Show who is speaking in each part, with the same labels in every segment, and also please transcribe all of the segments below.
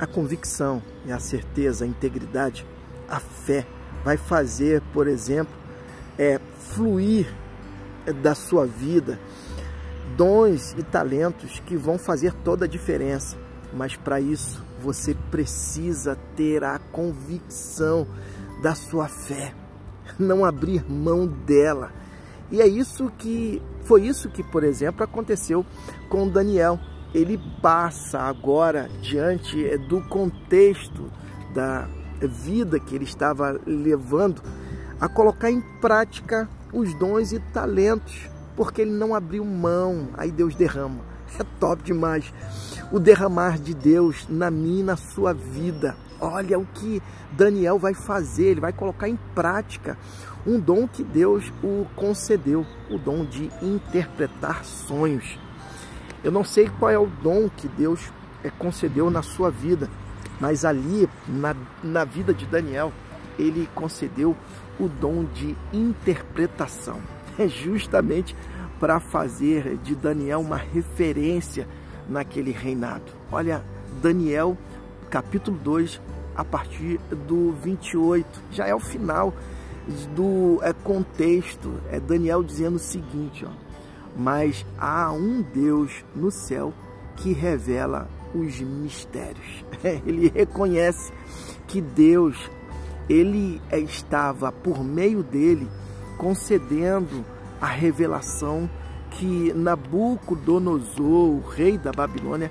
Speaker 1: A convicção e a certeza, a integridade, a fé vai fazer, por exemplo, é, fluir da sua vida dons e talentos que vão fazer toda a diferença. Mas para isso você precisa ter a convicção da sua fé, não abrir mão dela. E é isso que foi isso que, por exemplo, aconteceu com Daniel. Ele passa agora diante é, do contexto da vida que ele estava levando a colocar em prática os dons e talentos, porque ele não abriu mão. Aí Deus derrama. É top demais. O derramar de Deus na minha e na sua vida. Olha o que Daniel vai fazer, ele vai colocar em prática um dom que Deus o concedeu, o dom de interpretar sonhos. Eu não sei qual é o dom que Deus é, concedeu na sua vida, mas ali, na, na vida de Daniel, ele concedeu o dom de interpretação. É justamente para fazer de Daniel uma referência naquele reinado. Olha, Daniel, capítulo 2, a partir do 28, já é o final do é, contexto. É Daniel dizendo o seguinte: ó, mas há um Deus no céu que revela os mistérios. Ele reconhece que Deus ele estava por meio dele concedendo a revelação que Nabucodonosor, o rei da Babilônia,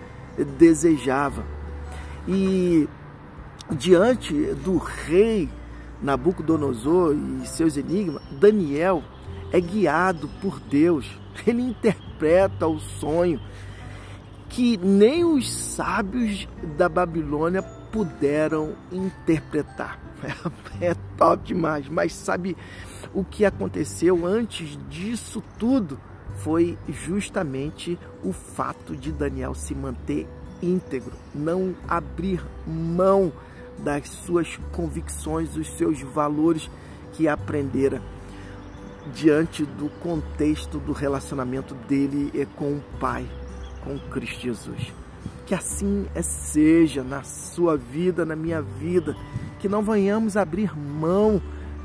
Speaker 1: desejava. E diante do rei Nabucodonosor e seus enigmas, Daniel é guiado por Deus. Ele interpreta o sonho que nem os sábios da Babilônia puderam interpretar. É, top demais, mas sabe o que aconteceu antes disso tudo? Foi justamente o fato de Daniel se manter íntegro, não abrir mão das suas convicções, dos seus valores que aprendera diante do contexto do relacionamento dele com o Pai, com Cristo Jesus. Que assim seja na sua vida, na minha vida, que não venhamos abrir mão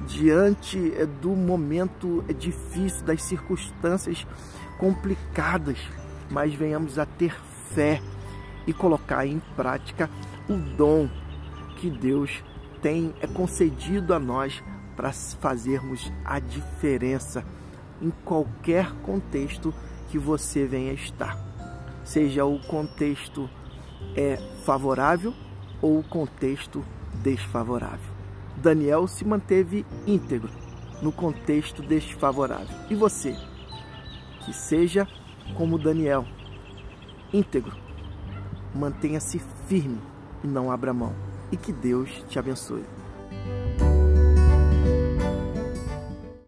Speaker 1: diante do momento difícil, das circunstâncias complicadas, mas venhamos a ter fé e colocar em prática o dom que Deus tem é concedido a nós para fazermos a diferença em qualquer contexto que você venha estar. Seja o contexto é favorável ou o contexto desfavorável. Daniel se manteve íntegro no contexto desfavorável. E você? Que seja como Daniel, íntegro. Mantenha-se firme e não abra mão. E que Deus te abençoe.